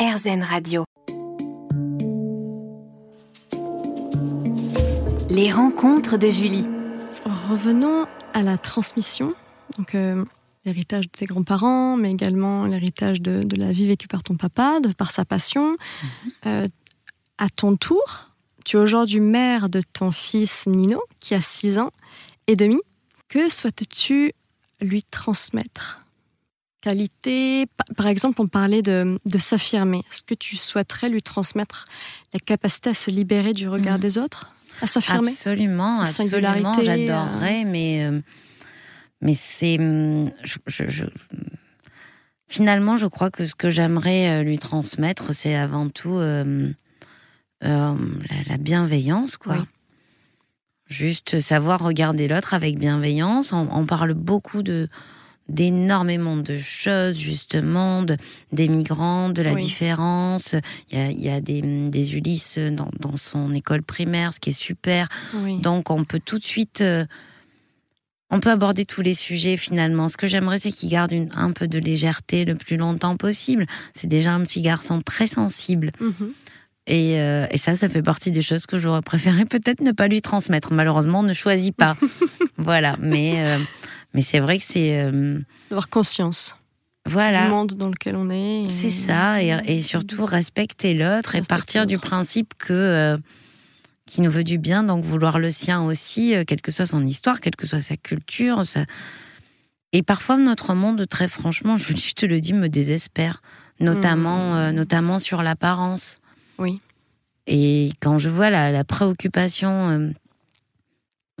RZN Radio. Les rencontres de Julie. Revenons à la transmission. Donc, euh, l'héritage de tes grands-parents, mais également l'héritage de, la vie vécue par ton papa, de par sa passion. Mhm. Euh, à ton tour, tu es aujourd'hui mère de ton fils Nino, qui a 6 ans et demi. Que souhaites-tu lui transmettre? Qualité, par exemple, on parlait de, s'affirmer. Est-ce que tu souhaiterais lui transmettre la capacité à se libérer du regard mhm. des autres? À s'affirmer? Absolument, absolument, j'adorerais, euh, mais... Euh, mais c'est. Hum, je, finalement, je crois que ce que j'aimerais euh, lui transmettre, c'est avant tout euh, euh, la, bienveillance, quoi. Juste savoir regarder l'autre avec bienveillance. On, parle beaucoup de d'énormément de choses, justement, des migrants, de la différence. Il y a, il y a des, des, Ulysses dans, dans, son école primaire, ce qui est super. Donc, on peut tout de suite on peut aborder tous les sujets finalement. Ce que j'aimerais, c'est qu'il garde un peu de légèreté le plus longtemps possible. C'est déjà un petit garçon très sensible. Mhm. Euh, et, ça, ça fait partie des choses que j'aurais préféré peut-être ne pas lui transmettre. Malheureusement, on ne choisit pas. voilà. Mais, euh, mais c'est vrai que c'est. Euh, Avoir conscience. Voilà. Du monde dans lequel on est. C'est ça. Et, et, surtout respecter l'autre et partir du principe que qui nous veut du bien, donc vouloir le sien aussi, euh, quelle que soit son histoire, quelle que soit sa culture. Et parfois, notre monde, très franchement, je, te le dis, me désespère, notamment, mmh. euh, notamment sur l'apparence. Oui. Et quand je vois la, préoccupation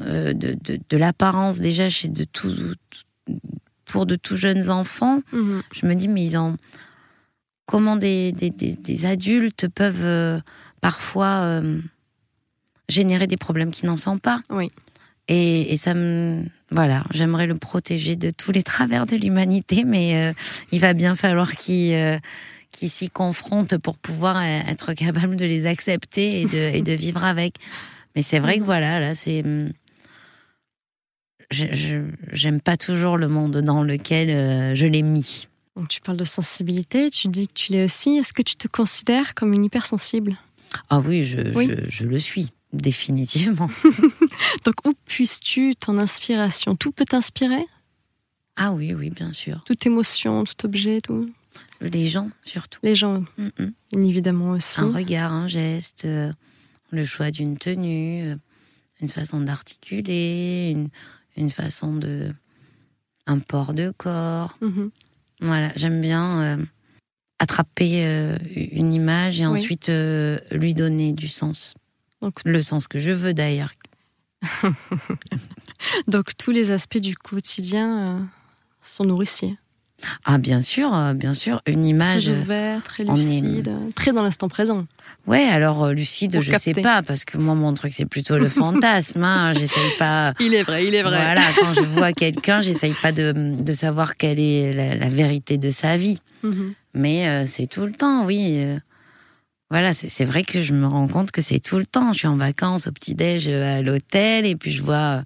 euh, de, l'apparence déjà chez de tout, pour de tout jeunes enfants, mmh. je me dis, mais ils ont. Comment des, des adultes peuvent parfois générer des problèmes qui n'en sont pas. Oui. Et, ça me. Voilà, j'aimerais le protéger de tous les travers de l'humanité, mais euh, il va bien falloir qu'il euh, s'y confronte pour pouvoir être capable de les accepter et de, et de vivre avec. Mais c'est vrai que voilà, là, c'est. J'aime pas toujours le monde dans lequel euh, je l'ai mis. Donc, tu parles de sensibilité, tu dis que tu l'es aussi. Est-ce que tu te considères comme une hypersensible? Ah oui, je, Je, je le suis. Définitivement. Donc où puisses-tu ton inspiration? Tout peut t'inspirer? Ah oui, oui, bien sûr. Toute émotion, tout objet, tout Les gens, surtout. Les gens, évidemment aussi. Un regard, un geste, euh, le choix d'une tenue, euh, une façon d'articuler, une, façon de... un port de corps. Mm-hmm. Voilà, j'aime bien... Euh, attraper une image et ensuite lui donner du sens. Donc, le sens que je veux d'ailleurs. Donc tous les aspects du quotidien euh, sont nourriciers. Ah bien sûr, euh, bien sûr, une image très ouverte, très lucide, très dans l'instant présent. Ouais, alors euh, lucide, je ne sais pas parce que moi mon truc c'est plutôt le fantasme. Hein, j'essaye pas. Il est vrai, il est vrai. Voilà, quand je vois quelqu'un, j'essaye pas de, de, savoir quelle est la, vérité de sa vie. Mhm. Mais c'est tout le temps, oui. Voilà, c'est vrai que je me rends compte que c'est tout le temps. Je suis en vacances au petit-déj euh, à l'hôtel et puis je vois euh,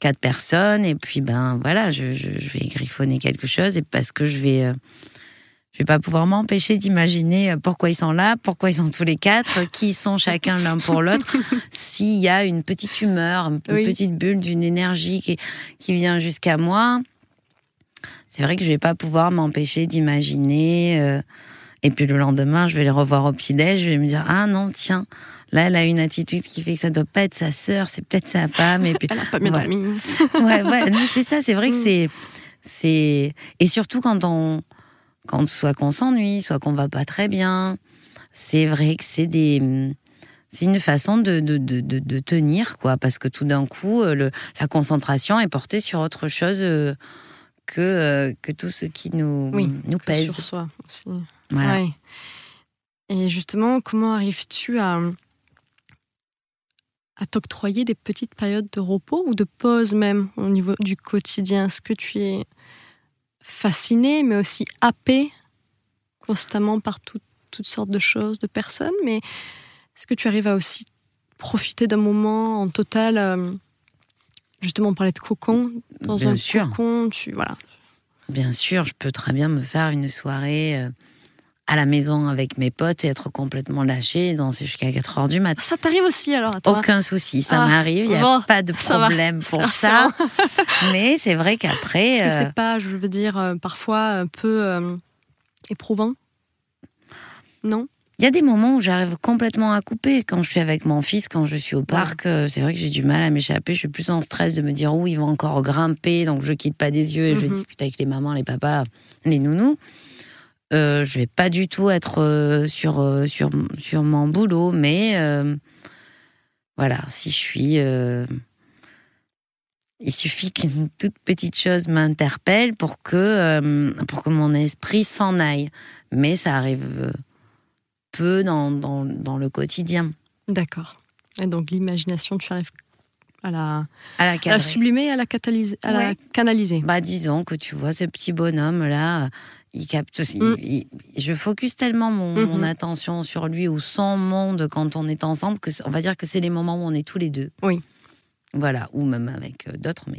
quatre personnes et puis ben voilà, je, vais griffonner quelque chose et parce que je vais euh, je vais pas pouvoir m'empêcher d'imaginer pourquoi ils sont là, pourquoi ils sont tous les quatre, qui sont chacun l'un pour l'autre, s'il y a une petite humeur, une petite bulle d'une énergie qui, qui vient jusqu'à moi. C'est vrai que je vais pas pouvoir m'empêcher d'imaginer et puis le lendemain, je vais les revoir au petit-déj, je vais me dire Ah non, tiens, là, elle a une attitude qui fait que ça doit pas être sa sœur, c'est peut-être sa femme. Et puis, elle a pas mieux dormi. ouais, ouais, c'est ça, c'est vrai que mm. c'est. c'est Et surtout quand on. Quand soit qu'on s'ennuie, soit qu'on va pas très bien, c'est vrai que c'est des. C'est une façon de, de, de, de, tenir, quoi, parce que tout d'un coup, euh, le, la concentration est portée sur autre chose euh, que, euh, que tout ce qui nous, nous pèse. Sur soi aussi. Et justement, comment arrives-tu à, à t'octroyer des petites périodes de repos ou de pause même au niveau du quotidien? Est-ce que tu es fasciné, mais aussi happé constamment par toutes sortes de choses, de personnes? Mais est-ce que tu arrives à aussi profiter d'un moment en total euh, Justement, on parlait de cocon. Dans Bien un sûr. cocon, tu. Voilà. Bien sûr, je peux très bien me faire une soirée. Euh, à la maison avec mes potes et être complètement lâché, danser jusqu'à 4 heures du matin. Ça t'arrive aussi alors à toi? Aucun souci, ça Ah, m'arrive, il n'y a bon, pas de va, problème pour ça. Mais c'est vrai qu'après. Euh, c'est pas, je veux dire, euh, parfois un peu euh, éprouvant? Non? Il y a des moments où j'arrive complètement à couper. Quand je suis avec mon fils, quand je suis au parc, c'est vrai que j'ai du mal à m'échapper. Je suis plus en stress de me dire où ils vont encore grimper, donc je quitte pas des yeux et je Mhm. discute avec les mamans, les papas, les nounous. Euh, je vais pas du tout être euh, sur, euh, sur, sur mon boulot, mais euh, voilà, si je suis. il suffit qu'une toute petite chose m'interpelle pour que, pour que mon esprit s'en aille. Mais ça arrive peu dans, dans, dans le quotidien. D'accord. Et donc l'imagination, tu arrives à la, À la à la cadrer. sublimer, à la, catalyser, à la canaliser. Bah, disons que tu vois ce petit bonhomme là, il capte. Mm. il- je focus tellement mon, Mhm. mon attention sur lui ou son monde quand on est ensemble que on va dire que c'est les moments où on est tous les deux. Oui. Voilà, ou même avec euh, d'autres, mais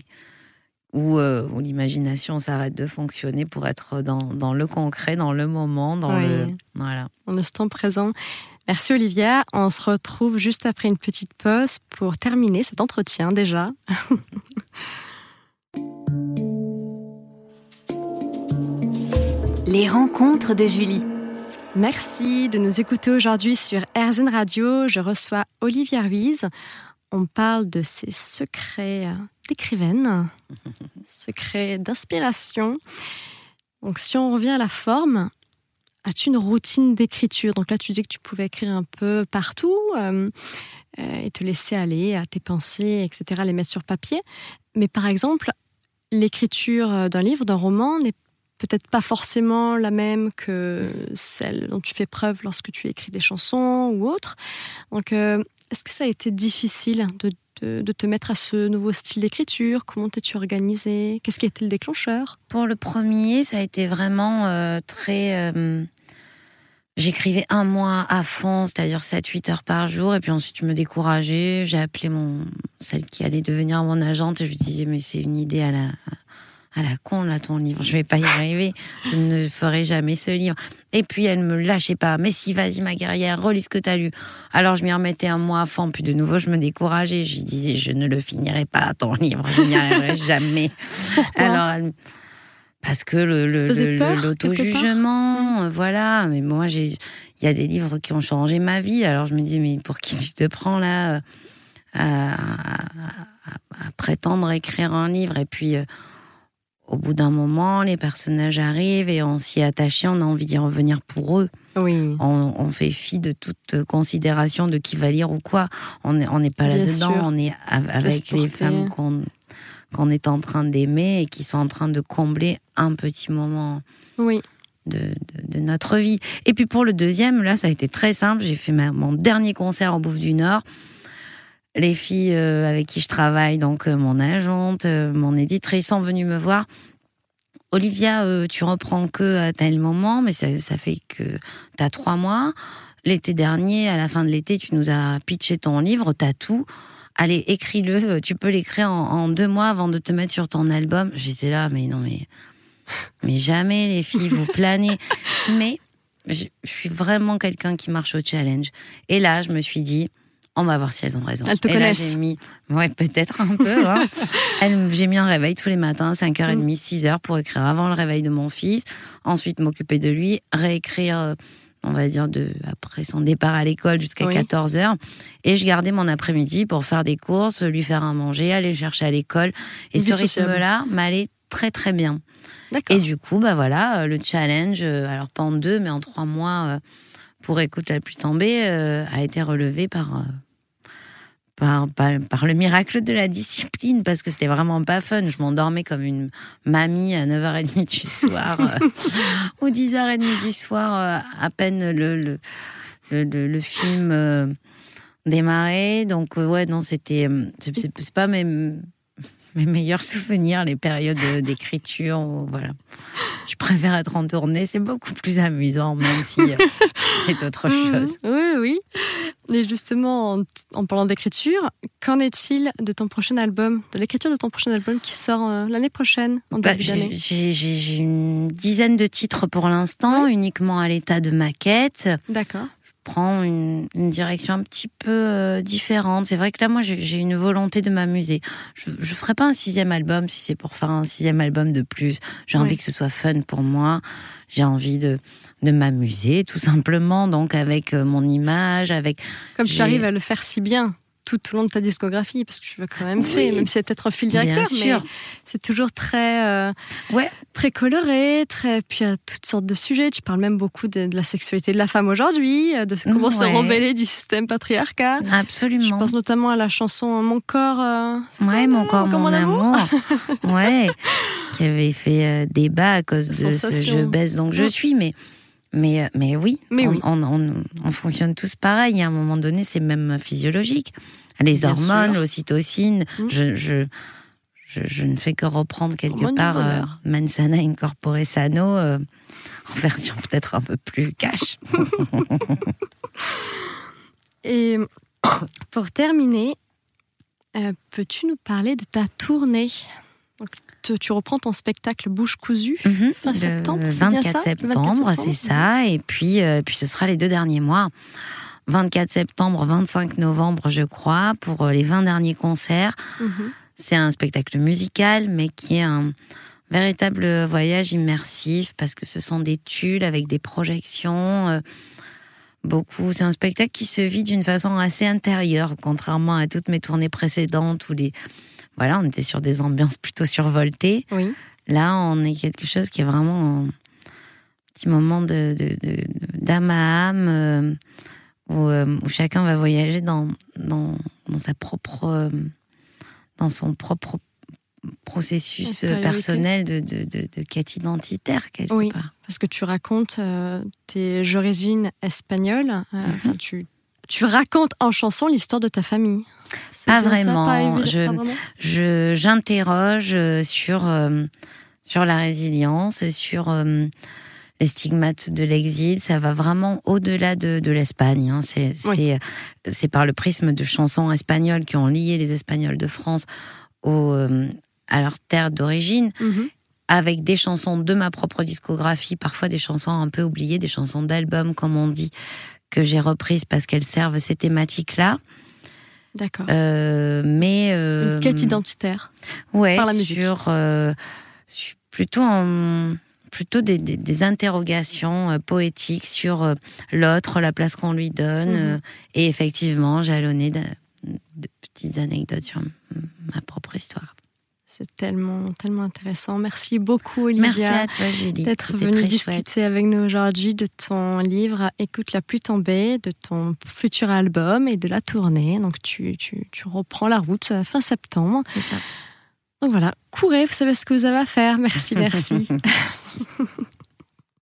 où, euh, où l'imagination s'arrête de fonctionner pour être dans, dans le concret, dans le moment, dans Oui. le voilà. en instant présent. Merci Olivia. On se retrouve juste après une petite pause pour terminer cet entretien déjà. Les rencontres de Julie. Merci de nous écouter aujourd'hui sur RZN Radio. Je reçois Olivia Ruiz. On parle de ses secrets d'écrivaine, secrets d'inspiration. Donc si on revient à la forme, as-tu une routine d'écriture? Donc là, tu disais que tu pouvais écrire un peu partout euh, euh, et te laisser aller à tes pensées, etc., les mettre sur papier. Mais par exemple, l'écriture d'un livre, d'un roman n'est peut-être pas forcément la même que celle dont tu fais preuve lorsque tu écris des chansons ou autres. Donc, euh, est-ce que ça a été difficile de te mettre à ce nouveau style d'écriture? Comment t'es-tu organisée? Qu'est-ce qui a été le déclencheur? Pour le premier, ça a été vraiment euh, très. euh, J'écrivais un mois à fond, c'est-à-dire 7-8 heures par jour, et puis ensuite je me décourageais. J'ai appelé mon, celle qui allait devenir mon agente et je lui disais Mais c'est une idée à la, à la con, là, ton livre, je vais pas y arriver, je ne ferai jamais ce livre. Et puis elle me lâchait pas Mais si, vas-y, ma guerrière, relis ce que tu as lu. Alors je m'y remettais un mois à fond, puis de nouveau je me décourageais. Je lui disais Je ne le finirai pas, ton livre, je n'y arriverai jamais. Pourquoi Alors, elle- parce que le, l'auto-jugement, euh, voilà. Mais moi, j'ai, il y a des livres qui ont changé ma vie. Alors je me dis, mais pour qui tu te prends là euh, à, à- à- à prétendre écrire un livre? Et puis, euh, au bout d'un moment, les personnages arrivent et on s'y est attaché, on a envie d'y revenir pour eux. Oui. On, on fait fi de toute considération de qui va lire ou quoi. On n'est on pas là-dedans, on est avec les femmes qu'on est en train d'aimer et qui sont en train de combler un petit moment Oui. de, de- de notre vie. Et puis pour le deuxième, là, ça a été très simple. J'ai fait ma- mon dernier concert en Bouffe du Nord. Les filles euh, avec qui je travaille, donc euh, mon agente, euh, mon éditrice, sont venues me voir. Olivia, tu reprends que à tel moment, mais ça, fait que tu as trois mois. L'été dernier, à la fin de l'été, tu nous as pitché ton livre, tu as tout. Allez, écris-le, tu peux l'écrire en, deux mois avant de te mettre sur ton album. J'étais là, mais non, mais, mais jamais les filles, vous planez. Mais je suis vraiment quelqu'un qui marche au challenge. Et là, je me suis dit, on va voir si elles ont raison. Elles te Et là, connaissent. j'ai mis, ouais, peut-être un peu. hein. J'ai mis un réveil tous les matins, 5h30, 6h, pour écrire avant le réveil de mon fils. Ensuite, m'occuper de lui, réécrire, euh, on va dire, de, après son départ à l'école jusqu'à Oui. 14h. Et je gardais mon après-midi pour faire des courses, lui faire à manger, aller le chercher à l'école. Et ce sociable. rythme-là m'allait très, très bien. D'accord. Et du coup, bah voilà, euh, le challenge, euh, alors pas en deux, mais en trois mois, pour écoute la pluie tombée, a été relevé par, par, par, par le miracle de la discipline, parce que c'était vraiment pas fun. Je m'endormais comme une mamie à 9h30 du soir, euh, ou 10h30 du soir, euh, à peine le, le, le, le- film euh, démarrait. Donc, euh, ouais, non, c'était. euh, C'est pas mes, mes meilleurs souvenirs, les périodes d'écriture. où, Voilà. Je préfère être en tournée, c'est beaucoup plus amusant, même si euh, c'est autre Mhm. chose. Oui, oui. Et justement, en, parlant d'écriture, qu'en est-il de ton prochain album, de l'écriture de ton prochain album qui sort euh, l'année prochaine, en bah, début d'année? J'ai une dizaine de titres pour l'instant, uniquement à l'état de maquette. D'accord prend une, direction un petit peu euh, différente. C'est vrai que là, moi, j'ai une volonté de m'amuser. Je ne ferai pas un sixième album si c'est pour faire un sixième album de plus. J'ai envie que ce soit fun pour moi. J'ai envie de, de m'amuser, tout simplement, donc avec euh, mon image, avec... Comme tu arrives à le faire si bien tout au long de ta discographie, parce que tu l'as quand même fait, même si c'est peut-être un fil directeur, mais c'est toujours très, euh, ouais. très coloré, très, puis il y a toutes sortes de sujets. Tu parles même beaucoup de, la sexualité de la femme aujourd'hui, euh, de comment se rebeller du système patriarcat. Absolument. Je pense notamment à la chanson Mon corps. Euh, ouais, Mon corps, mon, amour. ouais, qui avait fait débat à cause de ce je baisse donc je suis, mais mais, mais oui, on, On, fonctionne tous pareil. À un moment donné, c'est même physiologique. Les hormones, l'ocytocine, mmh. je, je, je, ne fais que reprendre quelque part euh, Mansana Incorpore Sano euh, en version peut-être un peu plus cash. Et pour terminer, euh, peux-tu nous parler de ta tournée? Tu reprends ton spectacle Bouche cousue mhm. fin septembre. 24 septembre, c'est ça. Et puis, euh, puis ce sera les deux derniers mois. 24 septembre, 25 novembre, je crois, pour euh, les 20 derniers concerts. Mhm. C'est un spectacle musical, mais qui est un véritable voyage immersif parce que ce sont des tulles avec des projections. Euh, beaucoup. C'est un spectacle qui se vit d'une façon assez intérieure, contrairement à toutes mes tournées précédentes où les voilà, on était sur des ambiances plutôt survoltées. Oui. Là, on est quelque chose qui est vraiment un petit moment de, d'âme à âme, euh, euh, où, chacun va voyager dans, dans, sa propre, euh, dans son propre processus personnel de, de, quête identitaire quelque oui, parce que tu racontes tes origines espagnoles, mhm. tu, tu racontes en chanson l'histoire de ta famille. Pas vraiment. je, j'interroge sur, euh, sur la résilience, sur euh, les stigmates de l'exil. Ça va vraiment au-delà de, de l'Espagne. Hein. C'est, c'est, par le prisme de chansons espagnoles qui ont lié les Espagnols de France au, euh, à leur terre d'origine. Mhm. Avec des chansons de ma propre discographie, parfois des chansons un peu oubliées, des chansons d'album, comme on dit, que j'ai reprises parce qu'elles servent ces thématiques-là. D'accord. Euh, mais euh, une quête identitaire. Ouais. Par la musique. Sur, euh, plutôt en plutôt des, des, interrogations poétiques sur l'autre, la place qu'on lui donne, mhm. et effectivement jalonné de, de, petites anecdotes sur ma propre histoire. C'est tellement, tellement intéressant. Merci beaucoup, Olivia, d'être venue discuter avec nous aujourd'hui de ton livre Écoute la pluie tomber, de ton futur album et de la tournée. Donc, tu, tu, tu reprends la route fin septembre. C'est ça. Donc voilà, courez, vous savez ce que vous avez à faire. Merci, merci. merci.